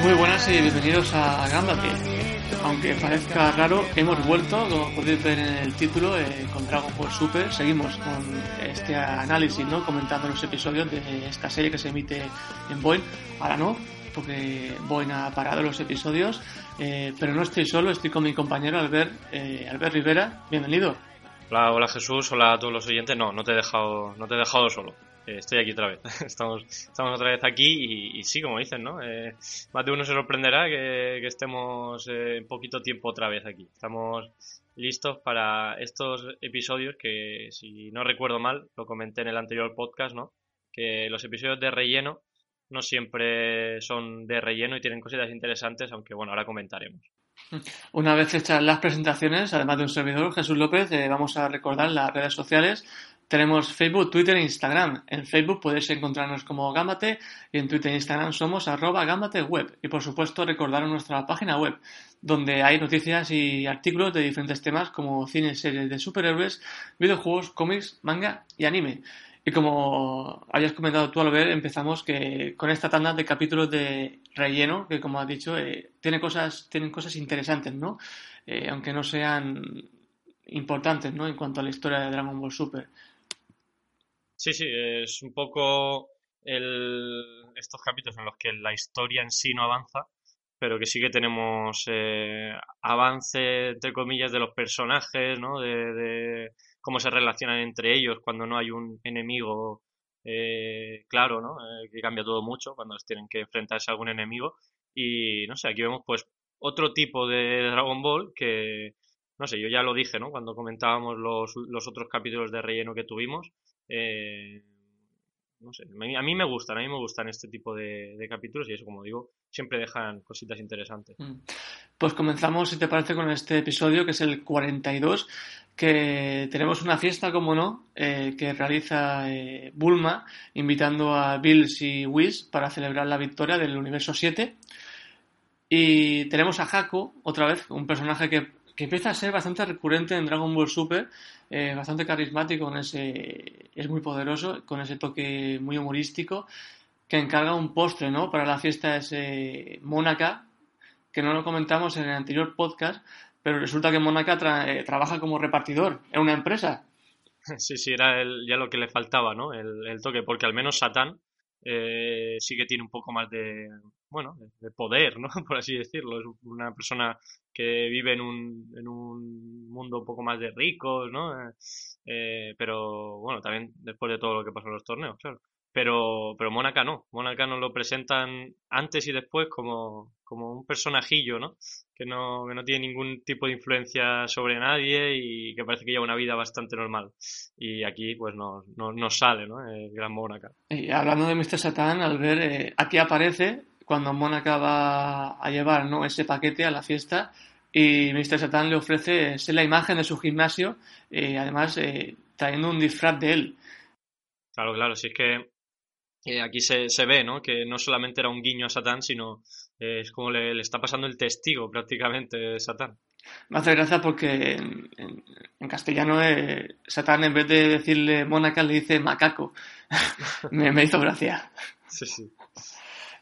Muy buenas y bienvenidos a Gambate. Aunque parezca raro, hemos vuelto, como podéis ver en el título, eh, con Dragon Ball Super. Seguimos con este análisis, ¿no? Comentando los episodios de esta serie que se emite en Boeing. Ahora no, porque Boeing ha parado los episodios. Eh, pero no estoy solo, estoy con mi compañero Albert, eh, Albert Rivera. Bienvenido. Hola, hola Jesús, hola a todos los oyentes. No, no te he dejado, no te he dejado solo. Eh, estoy aquí otra vez. estamos, estamos otra vez aquí y, sí, como dicen, ¿no? Eh, más de uno se sorprenderá que, estemos eh, poquito tiempo otra vez aquí. Estamos listos para estos episodios que, si no recuerdo mal, lo comenté en el anterior podcast, ¿no? Que los episodios de relleno no siempre son de relleno y tienen cositas interesantes, aunque bueno, ahora comentaremos. Una vez hechas las presentaciones, además de un servidor, Jesús López, vamos a recordar las redes sociales tenemos Facebook, Twitter e Instagram. En Facebook podéis encontrarnos como Gamate y en Twitter e Instagram somos arroba Web. Y por supuesto recordaros nuestra página web, donde hay noticias y artículos de diferentes temas como cine, series de superhéroes, videojuegos, cómics, manga y anime. Y como habías comentado tú al ver, empezamos que con esta tanda de capítulos de relleno, que como has dicho, eh, tiene cosas, tienen cosas interesantes, ¿no? Eh, aunque no sean importantes, ¿no? En cuanto a la historia de Dragon Ball Super. Sí, sí, es un poco el, estos capítulos en los que la historia en sí no avanza, pero que sí que tenemos eh, avance, entre comillas, de los personajes, ¿no? De, cómo se relacionan entre ellos cuando no hay un enemigo eh, claro, ¿no? Eh, que cambia todo mucho cuando tienen que enfrentarse a algún enemigo. Y no sé, aquí vemos pues otro tipo de Dragon Ball que, no sé, yo ya lo dije, ¿no? Cuando comentábamos los, los otros capítulos de relleno que tuvimos, eh, no sé, a mí me gustan, a mí me gustan este tipo de, capítulos y eso, como digo, siempre dejan cositas interesantes. Mm. Pues comenzamos, si te parece, con este episodio que es el 42, que tenemos una fiesta, como no, eh, que realiza eh, Bulma, invitando a Bills y Whis para celebrar la victoria del universo 7. Y tenemos a Haku, otra vez, un personaje que que empieza a ser bastante recurrente en Dragon Ball Super, eh, bastante carismático, con ese, es muy poderoso, con ese toque muy humorístico, que encarga un postre ¿no? para la fiesta ese Mónaca, que no lo comentamos en el anterior podcast, pero resulta que Mónaca eh, trabaja como repartidor en una empresa. Sí, sí, era ya lo que le faltaba, ¿no? El, el toque, porque al menos Satán eh, sí que tiene un poco más de, bueno, de poder, ¿no? Por así decirlo. Es una persona que vive en un, en un mundo un poco más de ricos, ¿no? Eh, pero bueno, también después de todo lo que pasó en los torneos, claro. Pero, pero Mónaca no. Mónaca nos lo presentan antes y después como, como un personajillo, ¿no? Que, ¿no? que no tiene ningún tipo de influencia sobre nadie y que parece que lleva una vida bastante normal. Y aquí, pues, nos no, sale, ¿no? El gran Mónaca. Y hablando de Mr. Satan, al ver, eh, aquí aparece cuando Mónaca va a llevar ¿no? ese paquete a la fiesta y Mr. Satan le ofrece ser la imagen de su gimnasio, eh, además eh, trayendo un disfraz de él. Claro, claro, si es que eh, aquí se, se, ve, ¿no? Que no solamente era un guiño a Satán, sino es como le, está pasando el testigo prácticamente Satán. Me hace gracia porque en, castellano Satán en vez de decirle Mónaca le dice macaco. me, me, hizo gracia. Sí, sí.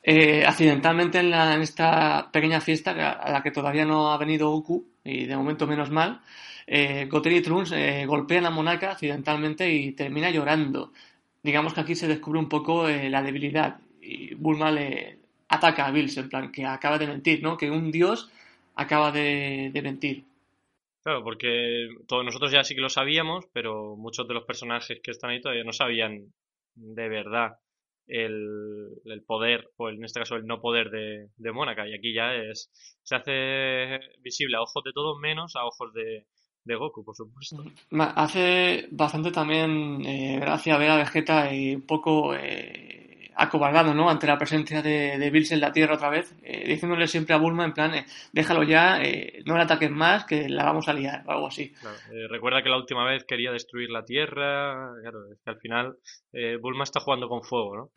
Eh, accidentalmente en, la, en, esta pequeña fiesta a la que todavía no ha venido Goku, y de momento menos mal, eh, Goten y Trunks eh, golpean a Monaka accidentalmente y termina llorando. Digamos que aquí se descubre un poco eh, la debilidad y Bulma le ataca a Bills, en plan que acaba de mentir, ¿no? Que un dios acaba de, de mentir. Claro, porque todos nosotros ya sí que lo sabíamos, pero muchos de los personajes que están ahí todavía no sabían de verdad el, el poder, o en este caso el no poder de, de Mónaca. Y aquí ya es se hace visible a ojos de todos menos a ojos de, de Goku, por supuesto. Hace bastante también eh, gracia ver a Vegeta y un poco eh, acobardado, ¿no? Ante la presencia de, de, Bills en la Tierra otra vez, eh, diciéndole siempre a Bulma en plan, eh, déjalo ya, no le ataques más, que la vamos a liar, o algo así. Claro, recuerda que la última vez quería destruir la Tierra, claro, es que al final Bulma está jugando con fuego, ¿no?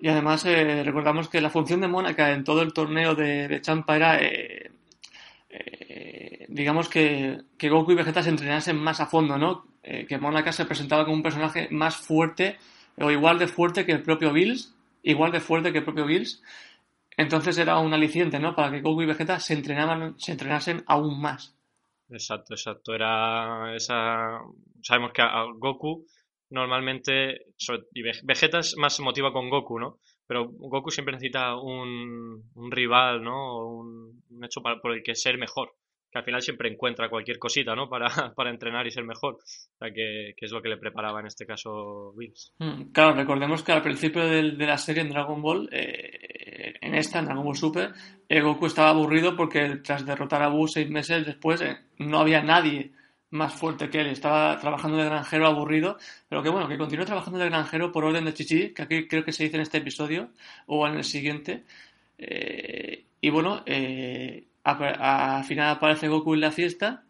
Y además recordamos que la función de Mónaca en todo el torneo de, de Champa era eh, digamos que, Goku y Vegeta se entrenasen más a fondo, ¿no? Eh, que Mónaca se presentaba como un personaje más fuerte o igual de fuerte que el propio Bills, igual de fuerte que el propio Bills. Entonces era un aliciente, ¿no? Para que Goku y Vegeta se entrenaban, se entrenasen aún más. Exacto, exacto. Era esa. Sabemos que a Goku normalmente. Y Vegeta más se motiva con Goku, ¿no? Pero Goku siempre necesita un, un rival, ¿no? Un, un hecho para, por el que ser mejor. Que al final siempre encuentra cualquier cosita, ¿no? Para, para entrenar y ser mejor. O sea, que, que, es lo que le preparaba en este caso Bills. Mm, claro, recordemos que al principio de, de la serie en Dragon Ball, eh, en esta, en Dragon Ball Super, eh, Goku estaba aburrido porque tras derrotar a Buu seis meses después, eh, no había nadie más fuerte que él. Estaba trabajando de granjero aburrido, pero que bueno, que continúe trabajando de granjero por orden de Chichi, que aquí creo que se dice en este episodio o en el siguiente. Eh, y bueno, eh, al final aparece Goku en la fiesta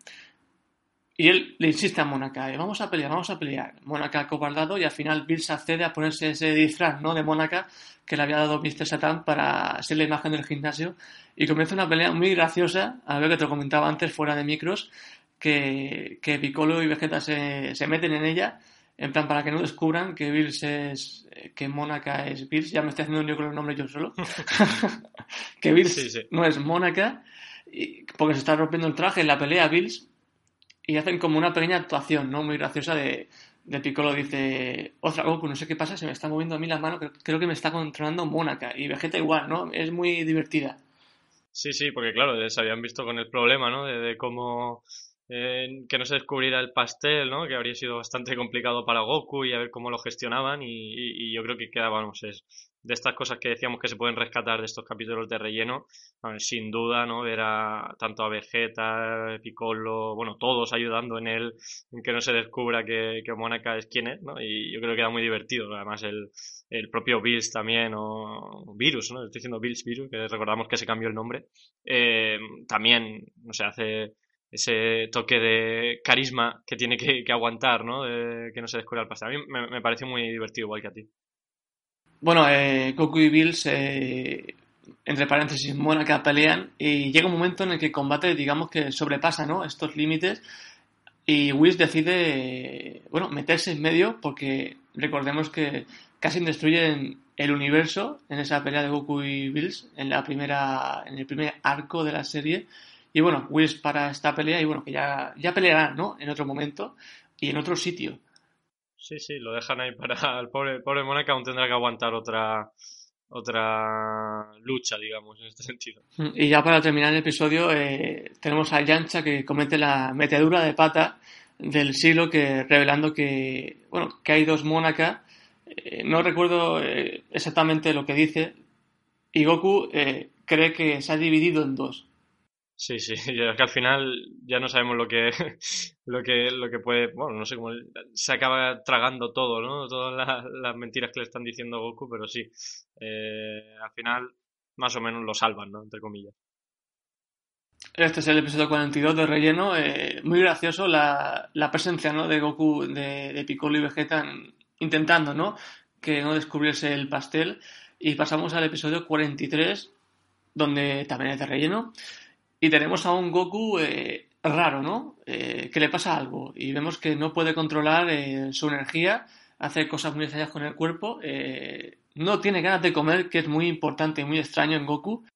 y él le insiste a Mónaca, eh, vamos a pelear, vamos a pelear. Mónaca acobardado y al final Bill se accede a ponerse ese disfraz ¿no? de Mónaca que le había dado Mr. Satan para ser la imagen del gimnasio. Y comienza una pelea muy graciosa, a ver que te lo comentaba antes fuera de micros, que, que Piccolo y Vegeta se, se, meten en ella, en plan para que no descubran que Bills es. que Mónaca es Bills, ya me estoy haciendo un lío con el nombre yo solo. que Bills sí, sí. no es Mónaca, porque se está rompiendo el traje en la pelea Bills, y hacen como una pequeña actuación, ¿no? Muy graciosa de. De Piccolo dice, otra Goku, no sé qué pasa, se me está moviendo a mí la mano, creo, creo que me está controlando Mónaca. Y Vegeta igual, ¿no? Es muy divertida. Sí, sí, porque claro, se habían visto con el problema, ¿no? De, de cómo eh, que no se descubriera el pastel, ¿no? Que habría sido bastante complicado para Goku y a ver cómo lo gestionaban y, y, y yo creo que quedábamos es de estas cosas que decíamos que se pueden rescatar de estos capítulos de relleno, ver, sin duda, ¿no? Ver a, tanto a Vegeta, Piccolo, bueno, todos ayudando en él, en que no se descubra que, que es quien es, ¿no? Y yo creo que era muy divertido, además el, el propio Bills también, o Virus, ¿no? Estoy diciendo Bills Virus, que recordamos que se cambió el nombre, eh, también, no sé, hace ese toque de carisma que tiene que, que aguantar, ¿no? Que no se descubra el pastel. A mí me, me pareció muy divertido, igual que a ti. Bueno, eh, Goku y Bills, eh, entre paréntesis, Mónaca pelean y llega un momento en el que el combate, digamos que sobrepasa ¿no? estos límites y Whis decide, bueno, meterse en medio porque recordemos que casi destruyen el universo en esa pelea de Goku y Bills en la primera, en el primer arco de la serie y bueno, Wills para esta pelea y bueno, que ya, ya pelearán, ¿no? En otro momento y en otro sitio. Sí, sí, lo dejan ahí para el pobre, pobre Mónaca aún tendrá que aguantar otra otra lucha, digamos, en este sentido. Y ya para terminar el episodio, eh, tenemos a Yancha que comete la metedura de pata del siglo que revelando que, bueno, que hay dos Mónaca. Eh, no recuerdo eh, exactamente lo que dice. Y Goku cree que se ha dividido en dos. Sí, sí, es que al final ya no sabemos lo que, lo que, lo que puede, bueno, no sé cómo se acaba tragando todo, ¿no? Todas las, mentiras que le están diciendo Goku, pero sí, eh, al final más o menos lo salvan, ¿no? Entre comillas. Este es el episodio 42 de relleno, eh, muy gracioso la, la, presencia, ¿no? De Goku, de, de Piccolo y Vegeta en, intentando, ¿no? Que no descubriese el pastel. Y pasamos al episodio 43, donde también es de relleno. Y tenemos a un Goku eh, raro, ¿no? Eh, que le pasa algo y vemos que no puede controlar eh, su energía, hace cosas muy extrañas con el cuerpo, eh, no tiene ganas de comer, que es muy importante y muy extraño en Goku.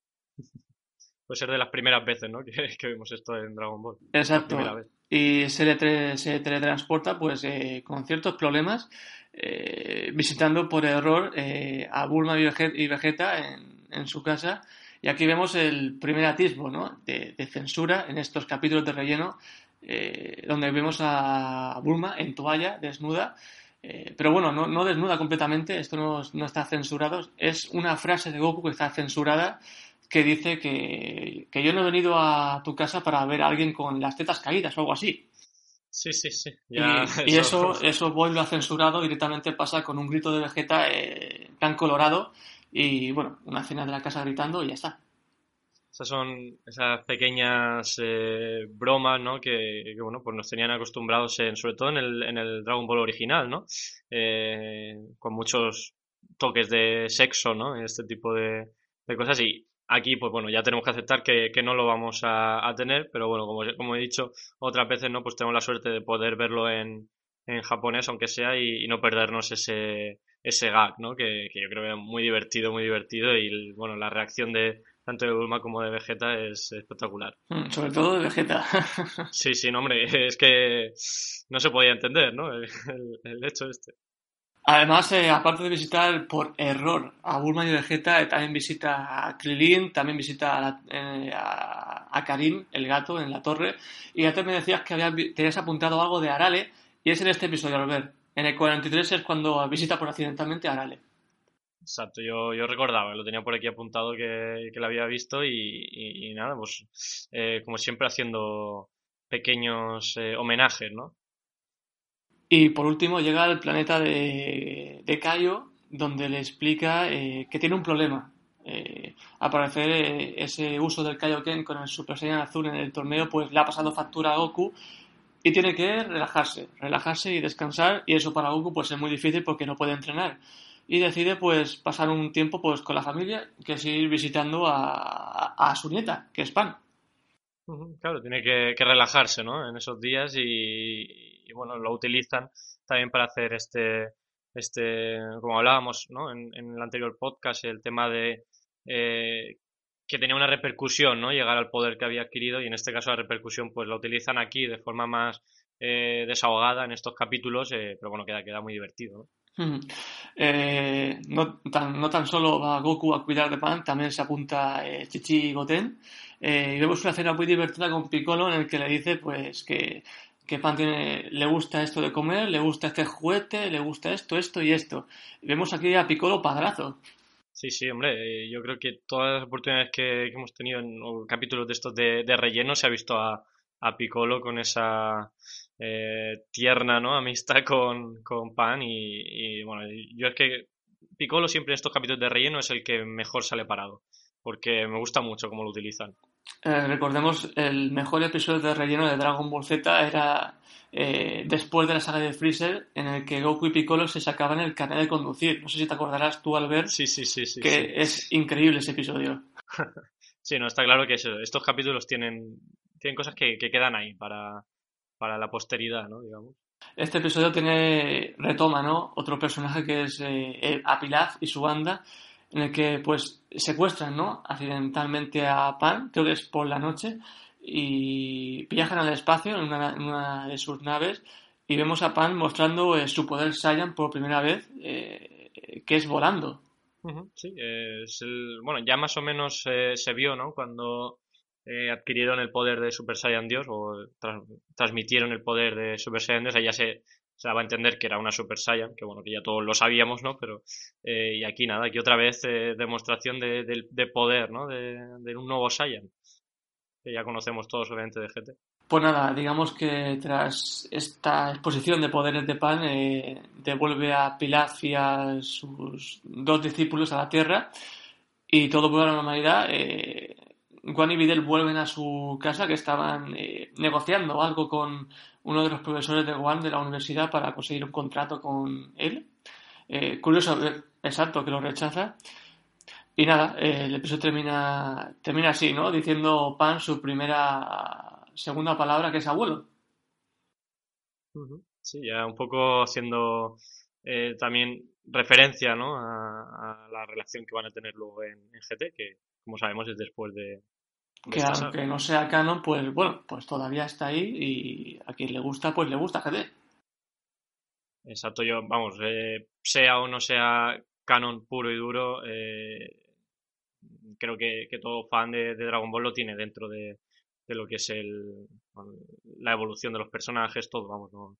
Puede ser de las primeras veces, ¿no? Que, que vemos esto en Dragon Ball. Exacto. Y se, le se teletransporta pues eh, con ciertos problemas, visitando por error a Bulma y Vegeta en, en su casa y aquí vemos el primer atisbo ¿no? de, de, censura en estos capítulos de relleno eh, donde vemos a Bulma en toalla, desnuda, eh, pero bueno, no, no, desnuda completamente, esto no, no, está censurado, es una frase de Goku que está censurada que dice que, que yo no he venido a tu casa para ver a alguien con las tetas caídas o algo así. Sí, sí, sí. y, eso, eso Boy lo ha censurado, directamente pasa con un grito de Vegeta eh, tan colorado y bueno, una escena de la casa gritando y ya está. Esas son esas pequeñas eh, bromas, ¿no? Que, bueno, pues nos tenían acostumbrados, en, sobre todo en el, en el Dragon Ball original, ¿no? Eh, con muchos toques de sexo, ¿no? Este tipo de, de cosas y Aquí, pues bueno, ya tenemos que aceptar que, no lo vamos a, tener, pero bueno, como, como he dicho otras veces, ¿no? Pues tenemos la suerte de poder verlo en, en japonés, aunque sea, y, no perdernos ese, ese gag, ¿no? Que, yo creo que es muy divertido, muy divertido, y bueno, la reacción de tanto de Bulma como de Vegeta es espectacular. Mm, sobre todo de Vegeta. sí, sí, no, hombre, es que no se podía entender, ¿no? el, el hecho este. Además, eh, aparte de visitar por error a Bulma y Vegeta, eh, también visita a Krilin, también visita eh, a, Karim, el gato, en la torre. Y antes me decías que habías, tenías apuntado algo de Arale, y es en este episodio, Albert. En el 43 es cuando visita por accidentalmente a Arale. Exacto, yo, yo recordaba, lo tenía por aquí apuntado que, que lo había visto y, nada, pues como siempre haciendo pequeños homenajes, ¿no? Y por último llega al planeta de, de Kaio, donde le explica eh, que tiene un problema. Eh, al parecer, eh, ese uso del Kaioken con el Super Saiyan azul en el torneo, pues le ha pasado factura a Goku y tiene que relajarse, relajarse y descansar. Y eso para Goku, pues es muy difícil porque no puede entrenar. Y decide, pues, pasar un tiempo pues con la familia, que es ir visitando a, a, su nieta, que es Pan. Claro, tiene que, relajarse, ¿no? En esos días y, y bueno, lo utilizan también para hacer este, este como hablábamos ¿no? en, el anterior podcast, el tema de eh, que tenía una repercusión, ¿no? Llegar al poder que había adquirido y en este caso la repercusión pues la utilizan aquí de forma más eh, desahogada en estos capítulos, eh, pero bueno, queda, queda muy divertido, ¿no? no, tan, solo va Goku a cuidar de Pan, también se apunta Chichi Goten. y vemos una escena muy divertida con Piccolo en el que le dice pues que que Pan tiene, le gusta esto de comer, le gusta este juguete, le gusta esto, esto y esto. vemos aquí a Piccolo padrazo. Sí, sí, hombre, eh, yo creo que todas las oportunidades que, hemos tenido en capítulos de estos de, relleno se ha visto a, a Piccolo con esa eh, tierna ¿no? amistad con, con Pan y, bueno, yo es que Piccolo siempre en estos capítulos de relleno es el que mejor sale parado porque me gusta mucho cómo lo utilizan. Eh, recordemos, el mejor episodio de relleno de Dragon Ball Z era eh, después de la saga de Freezer, en el que Goku y Piccolo se sacaban el carnet de conducir. No sé si te acordarás tú, Albert, sí, sí, sí, sí, que es increíble ese episodio. sí, no, está claro que estos capítulos tienen, tienen cosas que, quedan ahí para, para la posteridad, ¿no? Digamos. Este episodio tiene retoma, ¿no? Otro personaje que es eh, Apilaz y su banda, en el que pues secuestran, ¿no? Accidentalmente a Pan, creo que es por la noche, y viajan al espacio en una, de sus naves y vemos a Pan mostrando eh, su poder Saiyan por primera vez, eh, que es volando. Sí, es bueno, ya más o menos eh, se vio, ¿no? Cuando adquirieron el poder de Super Saiyan Dios o transmitieron el poder de Super Saiyan Dios, ya se, se daba a entender que era una Super Saiyan, que bueno, que ya todos lo sabíamos, ¿no? Pero, eh, y aquí nada, aquí otra vez eh, demostración de, poder, ¿no? De, un nuevo Saiyan, que ya conocemos todos obviamente de GT. Pues nada, digamos que tras esta exposición de poderes de Pan, eh, devuelve a Pilaf y a sus dos discípulos a la Tierra y todo vuelve a la normalidad. Juan y Videl vuelven a su casa que estaban negociando algo con uno de los profesores de Guan de la universidad para conseguir un contrato con él. Eh, curioso, eh, exacto, que lo rechaza. Y nada, eh, el episodio termina, termina así, ¿no? Diciendo Pan su primera, segunda palabra que es abuelo. Sí, ya un poco haciendo también referencia, ¿no? A, la relación que van a tener luego en GT, que como sabemos es después de, que aunque no sea canon, pues bueno, pues todavía está ahí y a quien le gusta, pues le gusta GD. Exacto, yo, vamos, eh, sea o no sea canon puro y duro, eh, creo que, todo fan de, Dragon Ball lo tiene dentro de, de lo que es el, la evolución de los personajes, todo, vamos, no,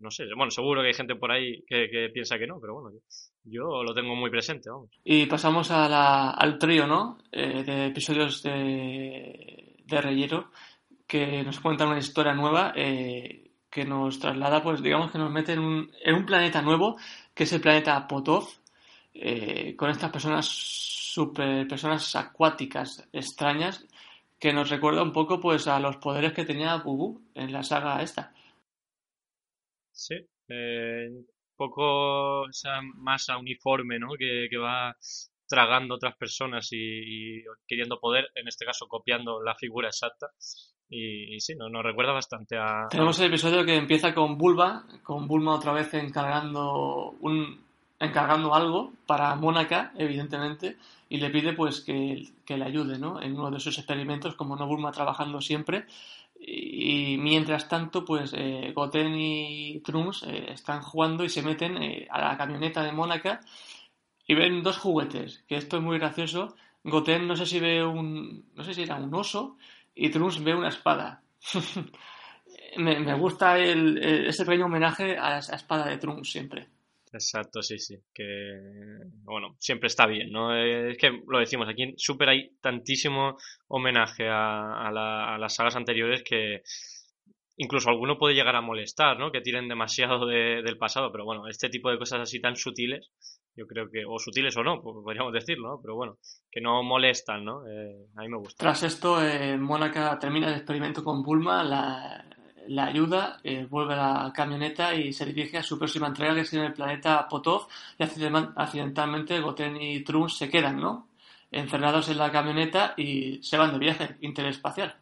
no sé, bueno, seguro que hay gente por ahí que, piensa que no, pero bueno, yo, lo tengo muy presente, vamos. Y pasamos al trío, ¿no? Eh, de episodios de, de Reyero, que nos cuentan una historia nueva eh, que nos traslada, pues digamos que nos mete en un, en un planeta nuevo, que es el planeta Potov, eh, con estas personas super, personas acuáticas extrañas, que nos recuerda un poco pues a los poderes que tenía Bubu en la saga esta. Sí, eh, un poco esa masa uniforme, ¿no? Que, va tragando otras personas y, queriendo poder, en este caso copiando la figura exacta. Y, sí, nos, recuerda bastante a... Tenemos el episodio que empieza con Bulba, con Bulma otra vez encargando un encargando algo para Mónaca, evidentemente, y le pide pues que, que, le ayude ¿no? en uno de sus experimentos, como no Bulma trabajando siempre, y mientras tanto, pues eh, Goten y Trunks eh, están jugando y se meten eh, a la camioneta de Mónaca y ven dos juguetes, que esto es muy gracioso. Goten no sé si ve un, no sé si era un oso y Trunks ve una espada. me, gusta el, ese pequeño homenaje a la espada de Trunks siempre. Exacto, sí, sí. Que, bueno, siempre está bien, ¿no? Eh, es que lo decimos, aquí en Super hay tantísimo homenaje a, las sagas anteriores que incluso alguno puede llegar a molestar, ¿no? Que tiren demasiado del pasado, pero bueno, este tipo de cosas así tan sutiles, yo creo que, o sutiles o no, podríamos decirlo, ¿no? Pero bueno, que no molestan, ¿no? Eh, a mí me gusta. Tras esto, eh, Mónaca termina el experimento con Bulma, la, la ayuda, eh, vuelve a la camioneta y se dirige a su próxima entrega, que es en el planeta Potov, y accidentalmente Goten y Trunks se quedan, ¿no? Encerrados en la camioneta y se van de viaje interespacial.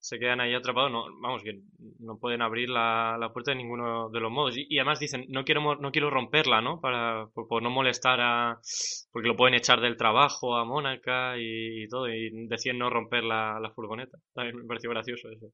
Se quedan ahí atrapados, no, vamos, que no pueden abrir la, puerta de ninguno de los modos. Y, además dicen, no quiero, no quiero romperla, ¿no? Para, por, no molestar a... porque lo pueden echar del trabajo a Mónaca y, todo, y deciden no romper la, la furgoneta. También me pareció gracioso eso.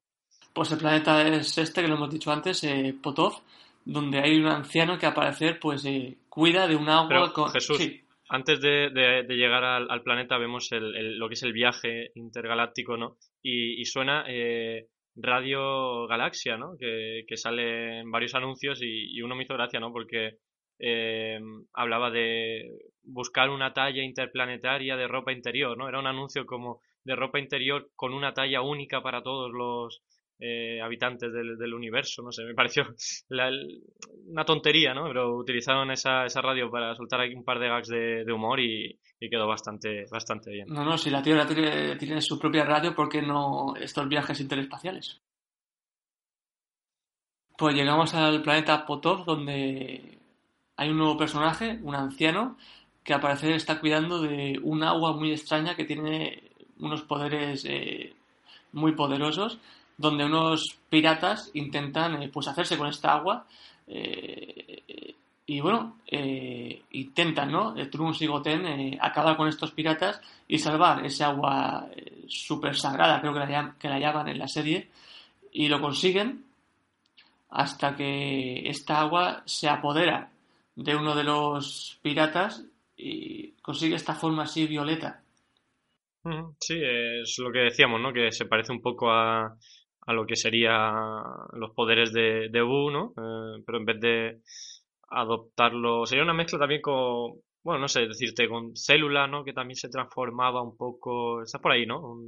Pues el planeta es este, que lo hemos dicho antes, eh, Potov, donde hay un anciano que al parecer pues eh, cuida de un agua con... Jesús, antes de, llegar al, planeta vemos lo que es el viaje intergaláctico, ¿no? Y, suena eh, Radio Galaxia, ¿no? Que, sale en varios anuncios y, uno me hizo gracia, ¿no? Porque hablaba de buscar una talla interplanetaria de ropa interior, ¿no? Era un anuncio como de ropa interior con una talla única para todos los, eh, habitantes del, universo, no sé, me pareció una tontería, ¿no? Pero utilizaron esa, esa radio para soltar aquí un par de gags de, humor y, quedó bastante, bastante bien. No, no, si la Tierra tiene, su propia radio, ¿por qué no estos viajes interespaciales? Pues llegamos al planeta Potov, donde hay un nuevo personaje, un anciano, que al parecer está cuidando de un agua muy extraña que tiene unos poderes eh, muy poderosos donde unos piratas intentan eh, pues hacerse con esta agua eh, y bueno, eh, intentan, ¿no? Trunks y Goten acabar con estos piratas y salvar ese agua súper sagrada, creo que la, que la llaman en la serie, y lo consiguen hasta que esta agua se apodera de uno de los piratas y consigue esta forma así violeta. Sí, es lo que decíamos, ¿no? Que se parece un poco a, a lo que sería los poderes de, de ¿no? Eh, pero en vez de adoptarlo, sería una mezcla también con, bueno, no sé, decirte, con célula, ¿no? Que también se transformaba un poco, está por ahí, ¿no?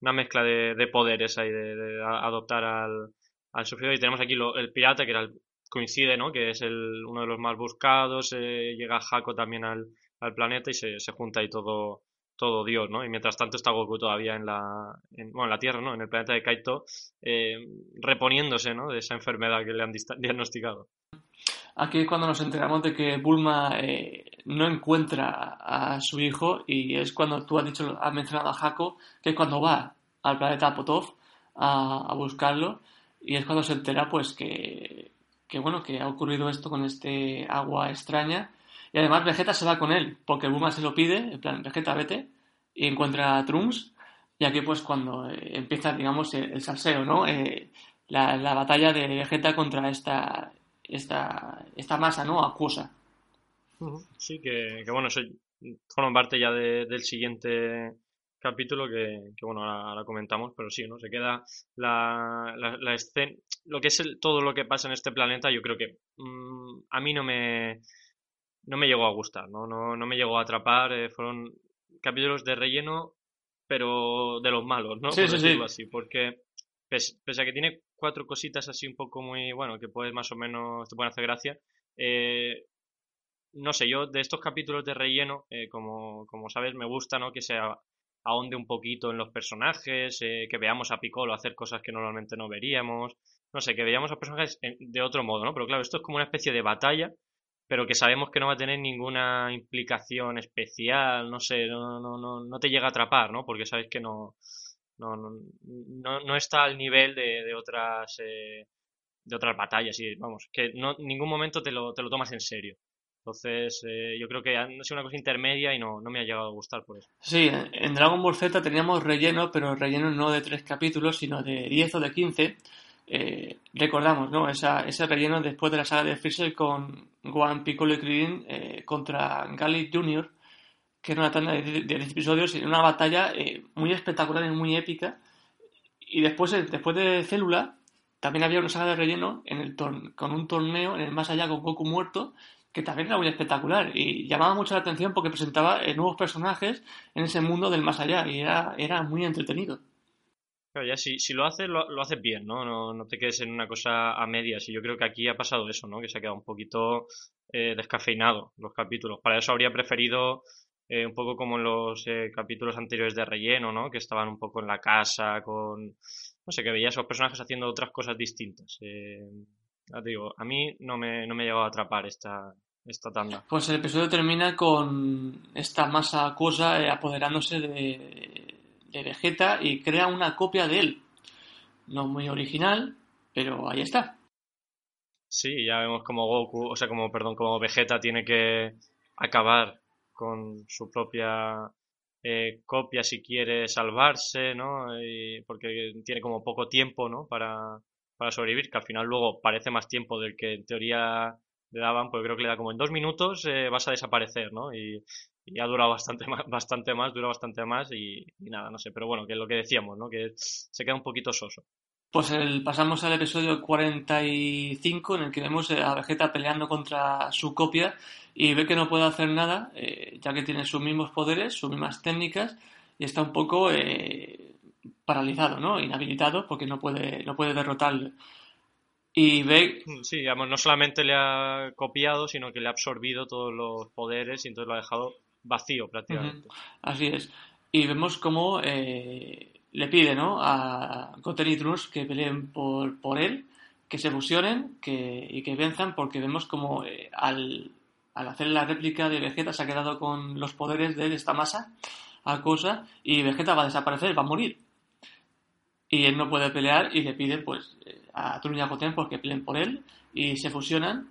una mezcla de, poderes ahí, de, adoptar al, al sufrido. Y tenemos aquí el pirata, que era coincide, ¿no? Que es el, uno de los más buscados, eh, llega Jaco también al, al planeta y se, se junta ahí todo todo Dios, ¿no? Y mientras tanto está Goku todavía en la, bueno, en la Tierra, ¿no? En el planeta de Kaito, eh, reponiéndose, ¿no? De esa enfermedad que le han diagnosticado. Aquí es cuando nos enteramos de que Bulma eh, no encuentra a su hijo y es cuando tú has dicho, has mencionado a Jaco, que es cuando va al planeta Potov a, buscarlo y es cuando se entera, pues, que, que, bueno, que ha ocurrido esto con este agua extraña y además Vegeta se va con él, porque Bulma se lo pide, en plan, Vegeta vete, y encuentra a Trunks. Y aquí pues cuando eh, empieza, digamos, el, salseo, ¿no? Eh, la, la, batalla de Vegeta contra esta, esta, esta masa, ¿no? Acuosa. Sí, que, que bueno, eso forma parte ya del siguiente capítulo que, bueno, ahora, comentamos, pero sí, ¿no? Se queda la, la, escena, lo que es todo lo que pasa en este planeta, yo creo que mm, a mí no me, no me llegó a gustar, no, no, no me llegó a atrapar, eh, fueron capítulos de relleno, pero de los malos, ¿no? Sí, sí, sí. así, porque pese, a que tiene cuatro cositas así un poco muy, bueno, que puedes más o menos, te pueden hacer gracia, eh, no sé, yo de estos capítulos de relleno, eh, como, como sabes, me gusta, ¿no? Que sea ahonde un poquito en los personajes, eh, que veamos a Piccolo hacer cosas que normalmente no veríamos, no sé, que veamos a personajes de otro modo, ¿no? Pero claro, esto es como una especie de batalla, pero que sabemos que no va a tener ninguna implicación especial, no sé, no, no, no, no te llega a atrapar, ¿no? Porque sabes que no, no, no, no está al nivel de, de otras... Eh, de otras batallas y vamos, que no ningún momento te lo, te lo tomas en serio. Entonces, eh, yo creo que ha sido una cosa intermedia y no, no, me ha llegado a gustar por eso. Sí, en Dragon Ball Z teníamos relleno, pero relleno no de tres capítulos, sino de 10 o de 15. Eh, recordamos, ¿no? Esa, ese relleno después de la saga de Freezer con Gohan, Piccolo y Krillin eh, contra Gali Jr., que era una tanda de 10 episodios y una batalla muy espectacular y muy épica. Y después, después de Célula, también había una saga de relleno en el con un torneo en el más allá con Goku muerto que también era muy espectacular y llamaba mucho la atención porque presentaba eh, nuevos personajes en ese mundo del más allá y era, era muy entretenido. Pero ya si, si lo haces, lo, lo, haces bien, ¿no? ¿no? No te quedes en una cosa a medias y yo creo que aquí ha pasado eso, ¿no? Que se ha quedado un poquito eh, descafeinado los capítulos. Para eso habría preferido eh, un poco como en los capítulos anteriores de relleno, ¿no? Que estaban un poco en la casa con... No sé, que veías a personajes haciendo otras cosas distintas. ya te digo, a mí no me, no me a atrapar esta, esta tanda. Pues el episodio termina con esta masa acuosa eh, apoderándose de, de Vegeta y crea una copia de él. No muy original, pero ahí está. Sí, ya vemos como Goku, o sea, como, perdón, como Vegeta tiene que acabar con su propia eh, copia si quiere salvarse, ¿no? Y porque tiene como poco tiempo, ¿no? Para, para sobrevivir, que al final luego parece más tiempo del que en teoría le daban, pues creo que le da como en dos minutos eh, vas a desaparecer, ¿no? Y, y, ha durado bastante más, bastante más, dura bastante más y, nada, no sé, pero bueno, que es lo que decíamos, ¿no? Que se queda un poquito soso. Pues el, pasamos al episodio 45 en el que vemos a Vegeta peleando contra su copia y ve que no puede hacer nada, eh, ya que tiene sus mismos poderes, sus mismas técnicas y está un poco eh, paralizado, ¿no? Inhabilitado porque no puede, no puede derrotarle. Y ve... Mm, sí, digamos, no solamente le ha copiado, sino que le ha absorbido todos los poderes y entonces lo ha dejado vacío prácticamente. Así es. Y vemos cómo eh, le pide ¿no? a Goten y Trunks que peleen por, por él, que se fusionen que, y que venzan, porque vemos como eh, al, al, hacer la réplica de Vegeta se ha quedado con los poderes de esta masa cosa y Vegeta va a desaparecer, va a morir. Y él no puede pelear y le pide pues eh, a Trunks y a Goten porque peleen por él y se fusionan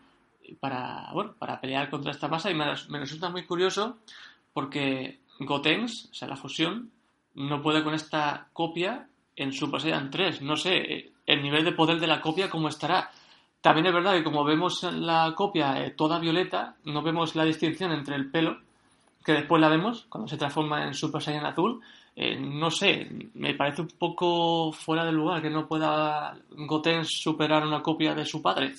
para, bueno, para pelear contra esta masa y me, resulta muy curioso porque Gotenks, o sea, la fusión, no puede con esta copia en Super Saiyan 3. No sé eh, el nivel de poder de la copia cómo estará. También es verdad que como vemos la copia eh, toda violeta, no vemos la distinción entre el pelo, que después la vemos cuando se transforma en Super Saiyan azul, eh, no sé, me parece un poco fuera de lugar que no pueda Goten superar una copia de su padre.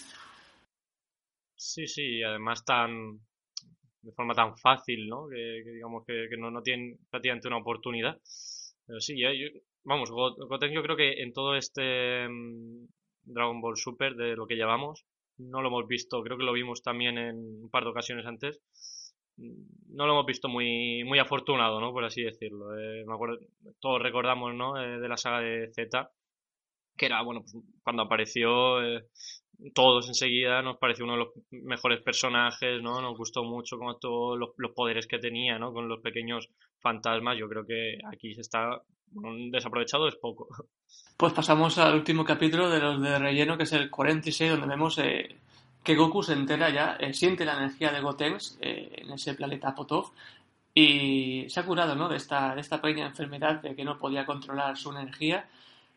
Sí, sí, además tan de forma tan fácil, ¿no? Que, digamos que, no, no tienen prácticamente una oportunidad. Pero sí, vamos, Goten yo creo que en todo este mm, Dragon Ball Super de lo que llevamos, no lo hemos visto, creo que lo vimos también en un par de ocasiones antes, no lo hemos visto muy, muy afortunado, ¿no? Por así decirlo. Eh, me acuerdo, todos recordamos, ¿no? Eh, de la saga de Z, que era, bueno, pues, cuando apareció, eh, todos enseguida nos pareció uno de los mejores personajes, ¿no? Nos gustó mucho con todos los, poderes que tenía, ¿no? Con los pequeños fantasmas. Yo creo que aquí se está desaprovechado es poco. Pues pasamos al último capítulo de los de relleno, que es el 46, donde vemos que Goku se entera ya, eh, siente la energía de Gotenks eh, en ese planeta Potov y se ha curado ¿no? de, esta, de esta pequeña enfermedad de que no podía controlar su energía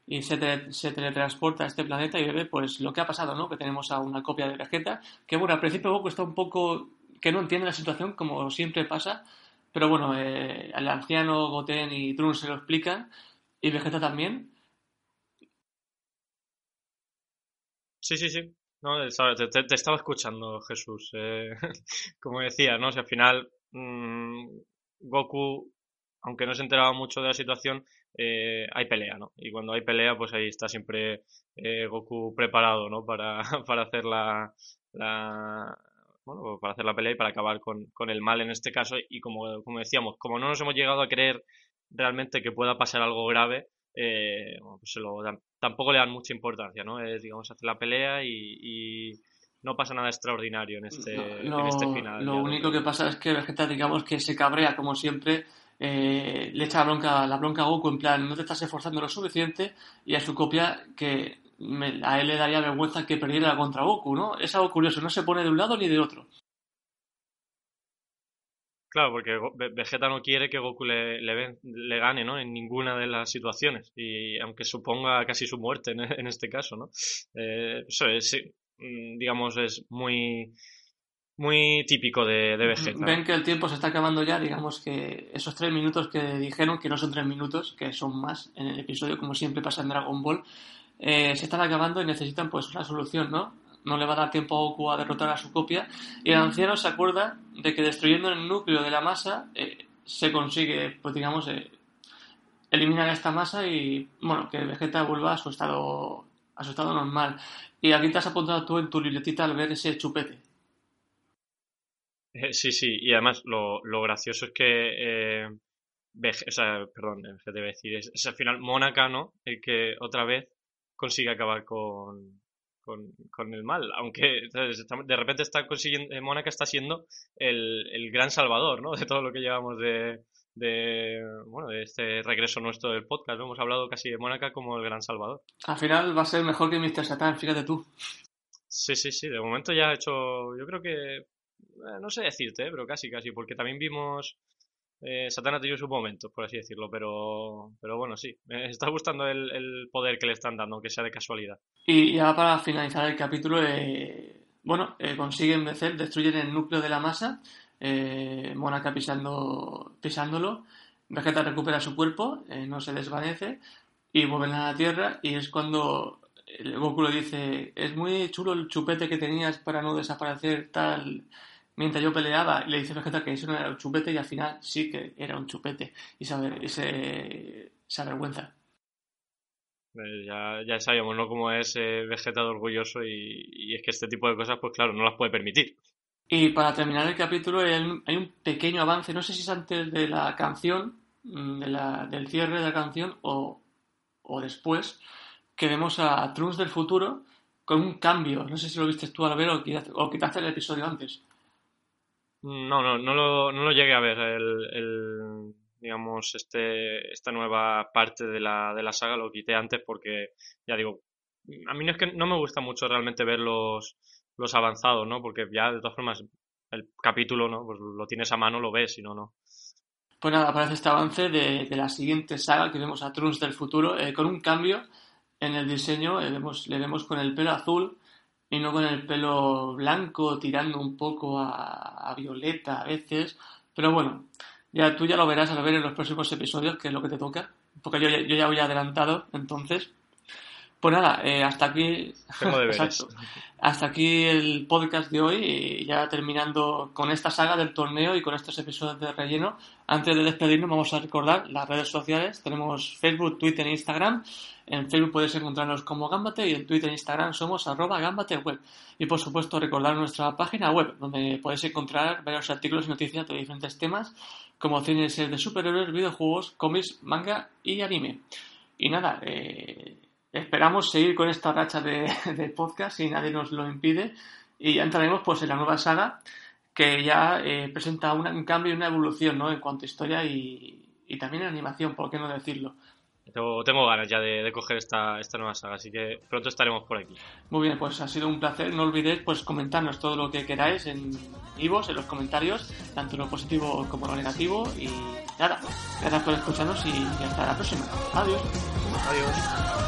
y se, se, teletransporta a este planeta y ve pues lo que ha pasado, ¿no? Que tenemos a una copia de Vegeta, que bueno, al principio Goku está un poco que no entiende la situación, como siempre pasa, Pero bueno, eh, el anciano Goten y Trunks se lo explican y Vegeta también. Sí, sí, sí. No, te, estaba escuchando, Jesús. Eh, como decía, ¿no? Si al final mmm, Goku, aunque no se enteraba mucho de la situación, eh, hay pelea, ¿no? Y cuando hay pelea, pues ahí está siempre eh, Goku preparado, ¿no? Para, para hacer la, la, bueno, para hacer la pelea y para acabar con, con el mal en este caso. Y como, como decíamos, como no nos hemos llegado a creer realmente que pueda pasar algo grave, eh, pues se lo dan, tampoco le dan mucha importancia, ¿no? Es, digamos, hacer la pelea y, no pasa nada extraordinario en este, en este final. Lo único que pasa es que Vegeta, digamos, que se cabrea como siempre, eh, le echa la bronca, la bronca a Goku en plan, no te estás esforzando lo suficiente y a su copia que a él le daría vergüenza que perdiera contra Goku, ¿no? Es algo curioso, no se pone de un lado ni de otro. Claro, porque Vegeta no quiere que Goku le, le, gane, ¿no? En ninguna de las situaciones. Y aunque suponga casi su muerte en, este caso, ¿no? Eh, eso es, mm, digamos, es muy, muy típico de, Vegeta. Ven que el tiempo se está acabando ya, digamos que esos tres minutos que dijeron, que no son tres minutos, que son más en el episodio, como siempre pasa en Dragon Ball, eh, se están acabando y necesitan pues una solución, ¿no? no le va a dar tiempo a Goku a derrotar a su copia. Y el anciano se acuerda de que destruyendo el núcleo de la masa eh, se consigue, pues digamos, eh, eliminar esta masa y, bueno, que Vegeta vuelva a su estado, a su estado normal. Y aquí te has apuntado tú en tu libretita al ver ese chupete. Eh, sí, sí, y además lo, lo gracioso es que, o sea, perdón, te debe decir, es, es, al final Mónaca, ¿no? El que otra vez consigue acabar con, con, el mal, aunque de repente está consiguiendo, eh, Mónaca está siendo el, el, gran salvador, ¿no? De todo lo que llevamos de, de, bueno, de este regreso nuestro del podcast, Hemos hablado casi de Mónaca como el gran salvador. Al final va a ser mejor que Mr. Satan, fíjate tú. Sí, sí, sí, de momento ya ha hecho, yo creo que, eh, no sé decirte, pero casi, casi, porque también vimos eh, Satana tenido su momento, por así decirlo, pero, pero bueno, sí, me está gustando el, poder que le están dando, aunque sea de casualidad. Y ya para finalizar el capítulo, eh, bueno, eh, consiguen vencer, destruyen el núcleo de la masa, eh, Monaca pisando, pisándolo, Vegeta recupera su cuerpo, no se desvanece y vuelven a la Tierra y es cuando el Goku dice, es muy chulo el chupete que tenías para no desaparecer tal mientras yo peleaba, le dice Vegeta que eso no era un chupete y al final sí que era un chupete. Y saber ese, esa vergüenza. Eh, ya, ya sabíamos, ¿no? Cómo es eh, Vegeta orgulloso y, es que este tipo de cosas, pues claro, no las puede permitir. Y para terminar el capítulo hay un, pequeño avance, no sé si es antes de la canción, mm, de la, del cierre de la canción o, o después, que vemos a Trunks del futuro con un cambio. No sé si lo viste tú al ver o, o quitaste el episodio antes. No, no, no lo, no lo llegué a ver el, digamos, este, esta nueva parte de la, de la saga, lo quité antes porque, ya digo, a mí no es que no me gusta mucho realmente ver los, los avanzados, ¿no? Porque ya, de todas formas, el capítulo, ¿no? Pues lo tienes a mano, lo ves, si no, no. Pues nada, aparece este avance de, de la siguiente saga que vemos a Trunks del futuro, eh, con un cambio en el diseño, eh, le vemos con el pelo azul, y no con el pelo blanco tirando un poco a, violeta a veces. Pero bueno, ya tú ya lo verás al ver en los próximos episodios, que es lo que te toca. Porque yo, yo ya voy adelantado, entonces. Pues nada, eh, hasta aquí. Exacto. Hasta aquí el podcast de hoy, y ya terminando con esta saga del torneo y con estos episodios de relleno. Antes de despedirnos, vamos a recordar las redes sociales. Tenemos Facebook, Twitter e Instagram. En Facebook puedes encontrarnos como Gambate y en Twitter e Instagram somos arroba gambateweb. Y por supuesto, recordar nuestra página web, donde podéis encontrar varios artículos y noticias de diferentes temas, como cines de superhéroes, videojuegos, cómics, manga y anime. Y nada, eh esperamos seguir con esta racha de, podcast si nadie nos lo impide y ya entraremos pues en la nueva saga que ya eh, presenta un cambio y una evolución ¿no? en cuanto a historia y, también en animación, por qué no decirlo. Tengo, ganas ya de, coger esta, esta nueva saga, así que pronto estaremos por aquí. Muy bien, pues ha sido un placer. No olvidéis pues comentarnos todo lo que queráis en vivos, en los comentarios, tanto lo positivo como lo negativo. Y nada, gracias por escucharnos y hasta la próxima. Adiós. Adiós.